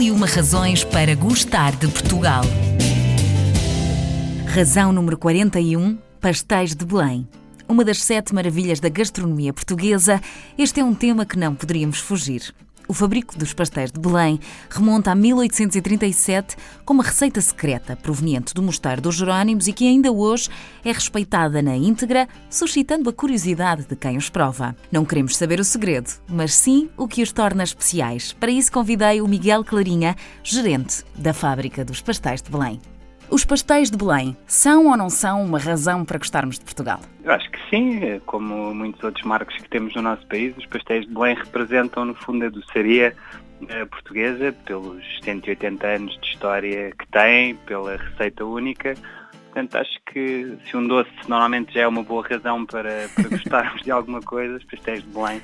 E uma razões para gostar de Portugal. Razão número 41: Pastéis de Belém. Uma das sete maravilhas da gastronomia portuguesa, este é um tema que não poderíamos fugir. O fabrico dos pastéis de Belém remonta a 1837 com uma receita secreta proveniente do Mosteiro dos Jerónimos e que ainda hoje é respeitada na íntegra, suscitando a curiosidade de quem os prova. Não queremos saber o segredo, mas sim o que os torna especiais. Para isso convidei o Miguel Clarinha, gerente da fábrica dos pastéis de Belém. Os pastéis de Belém são ou não são uma razão para gostarmos de Portugal? Eu acho que sim, como muitos outros marcos que temos no nosso país, os pastéis de Belém representam no fundo a doçaria eh, portuguesa, pelos 180 anos de história que tem, pela receita única. Portanto, acho que se um doce normalmente já é uma boa razão para, para gostarmos de alguma coisa, os pastéis de Belém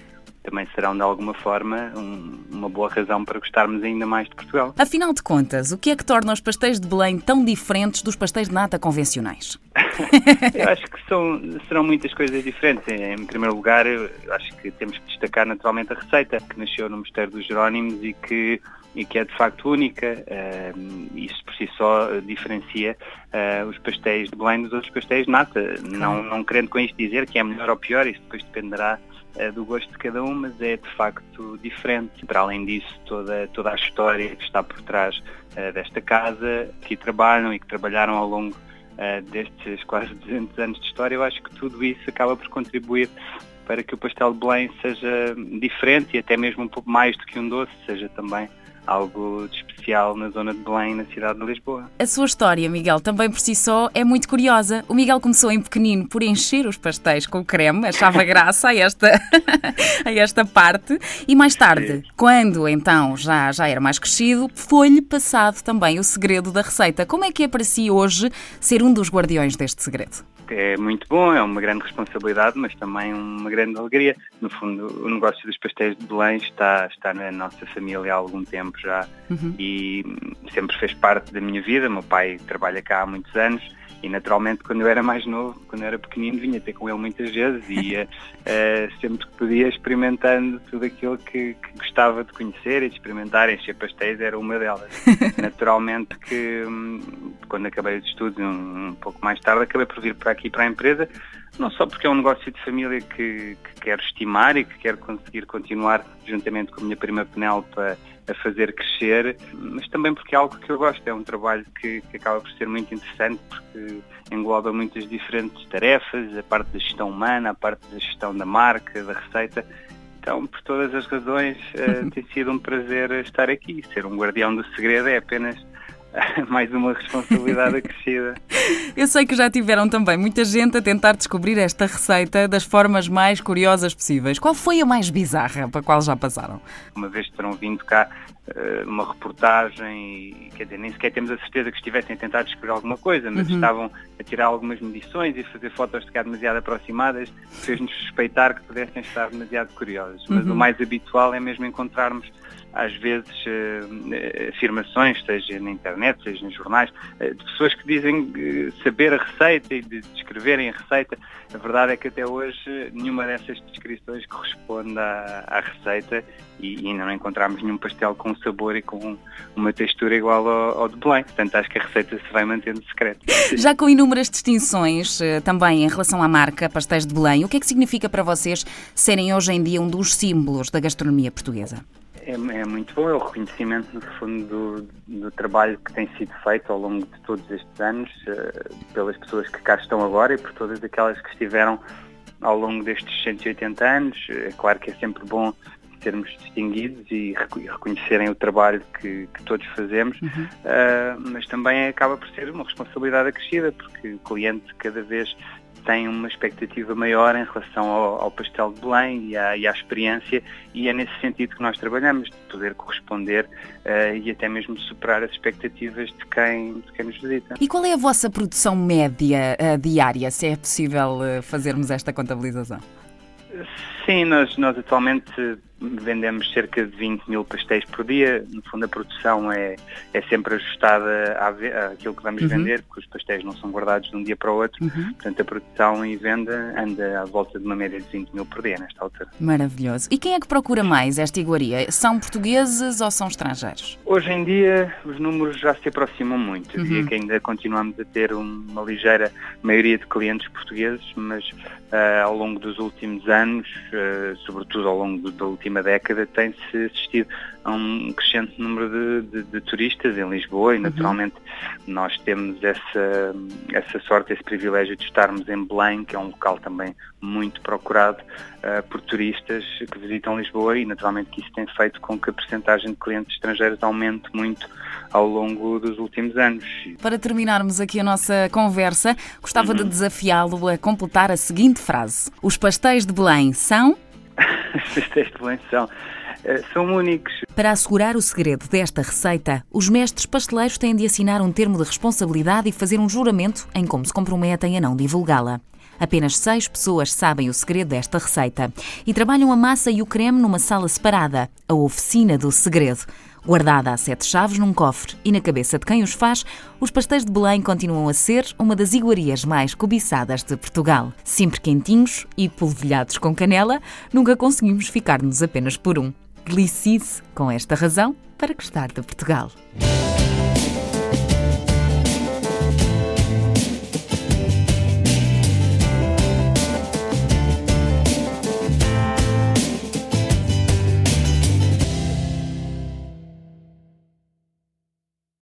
também serão de alguma forma um, uma boa razão para gostarmos ainda mais de Portugal. Afinal de contas, o que é que torna os pastéis de Belém tão diferentes dos pastéis de nata convencionais? eu acho que são, serão muitas coisas diferentes. Em primeiro lugar, eu acho que temos que destacar naturalmente a receita que nasceu no Mosteiro dos Jerónimos e que e que é de facto única. Uh, isso por si só diferencia uh, os pastéis de Belém dos outros pastéis de nata. Não, não querendo com isto dizer que é melhor ou pior, isso depois dependerá é do gosto de cada um, mas é de facto diferente. Para além disso, toda, toda a história que está por trás desta casa, que trabalham e que trabalharam ao longo destes quase 200 anos de história, eu acho que tudo isso acaba por contribuir para que o pastel de Belém seja diferente e até mesmo um pouco mais do que um doce, seja também algo de especial na zona de Belém, na cidade de Lisboa. A sua história, Miguel, também por si só é muito curiosa. O Miguel começou em pequenino por encher os pastéis com creme, achava graça a esta, a esta parte, e mais tarde, Sim. quando então já, já era mais crescido, foi-lhe passado também o segredo da receita. Como é que é para si hoje ser um dos guardiões deste segredo? é muito bom, é uma grande responsabilidade, mas também uma grande alegria. No fundo, o negócio dos pastéis de Belém está, está na nossa família há algum tempo já uhum. e sempre fez parte da minha vida. Meu pai trabalha cá há muitos anos e naturalmente quando eu era mais novo, quando eu era pequenino, vinha ter com ele muitas vezes e ia uh, sempre que podia experimentando tudo aquilo que, que, gostava de conhecer e de experimentar, encher pastéis era uma delas. naturalmente que hum, quando acabei os estudos, um, um, pouco mais tarde, acabei por vir para aqui para a empresa, não só porque é um negócio de família que, que quero estimar e que quero conseguir continuar juntamente com a minha prima Penelope a fazer crescer, mas também porque é algo que eu gosto, é um trabalho que, que acaba por ser muito interessante porque engloba muitas diferentes tarefas, a parte da gestão humana, a parte da gestão da marca, da receita. Então, por todas as razões, uh, tem sido um prazer estar aqui. Ser um guardião do segredo é apenas mais uma responsabilidade acrescida. Eu sei que já tiveram também muita gente a tentar descobrir esta receita das formas mais curiosas possíveis. Qual foi a mais bizarra para a qual já passaram? Uma vez terão vindo cá uh, uma reportagem, quer dizer, nem sequer temos a certeza que estivessem a tentar descobrir alguma coisa, mas uhum. estavam a tirar algumas medições e fazer fotos de cá demasiado aproximadas, fez-nos suspeitar que pudessem estar demasiado curiosos. Mas uhum. o mais habitual é mesmo encontrarmos às vezes uh, afirmações, seja na internet, seja nos jornais, uh, de pessoas que dizem saber a receita e de descreverem a receita. A verdade é que até hoje nenhuma dessas descrições corresponde à, à receita e, ainda não encontramos nenhum pastel com sabor e com uma textura igual ao, ao de Belém. Portanto, acho que a receita se vai mantendo secreta. Já com inúmeras distinções também em relação à marca Pastéis de Belém, o que é que significa para vocês serem hoje em dia um dos símbolos da gastronomia portuguesa? É, é, muito bom, é o reconhecimento, no fundo, do, do, trabalho que tem sido feito ao longo de todos estes anos, uh, pelas pessoas que cá estão agora e por todas aquelas que estiveram ao longo destes 180 anos. É claro que é sempre bom sermos distinguidos e reconhecerem o trabalho que, que todos fazemos, uhum. uh, mas também acaba por ser uma responsabilidade acrescida, porque o cliente cada vez tem uma expectativa maior em relação ao, ao pastel de Belém e à, e à, experiência e é nesse sentido que nós trabalhamos, de poder corresponder uh, e até mesmo superar as expectativas de quem, de quem nos visita. E qual é a vossa produção média uh, diária, se é possível uh, fazermos esta contabilização? Sim, nós, nós atualmente vendemos cerca de 20 mil pastéis por dia. No fundo, a produção é, é sempre ajustada à, àquilo que vamos uhum. vender, porque os pastéis não são guardados de um dia para o outro. Uhum. Portanto, a produção e venda anda à volta de uma média de 20 mil por dia nesta altura. Maravilhoso. E quem é que procura mais esta iguaria? São portugueses ou são estrangeiros? Hoje em dia, os números já se aproximam muito. Uhum. que ainda continuamos a ter uma ligeira maioria de clientes portugueses, mas uh, ao longo dos últimos anos, uh, sobretudo ao longo da última década, tem-se assistido a um crescente número de, de, de turistas em Lisboa e, uhum. naturalmente, uhum. nós temos essa, essa sorte, esse privilégio de estarmos em Belém, que é um local também muito procurado uh, por turistas que visitam Lisboa e, naturalmente, que isso tem feito com que a percentagem de clientes estrangeiros aumente muito ao longo dos últimos anos. Para terminarmos aqui a nossa conversa, gostava uhum. de desafiá-lo a completar a seguinte frase: Os pastéis de Belém são. Belém são eh, são únicos. Para assegurar o segredo desta receita, os mestres pasteleiros têm de assinar um termo de responsabilidade e fazer um juramento em como se comprometem a não divulgá-la. Apenas seis pessoas sabem o segredo desta receita e trabalham a massa e o creme numa sala separada, a oficina do segredo. Guardada a sete chaves num cofre e na cabeça de quem os faz, os pastéis de Belém continuam a ser uma das iguarias mais cobiçadas de Portugal. Sempre quentinhos e polvilhados com canela, nunca conseguimos ficar-nos apenas por um. Delicice com esta razão para gostar de Portugal.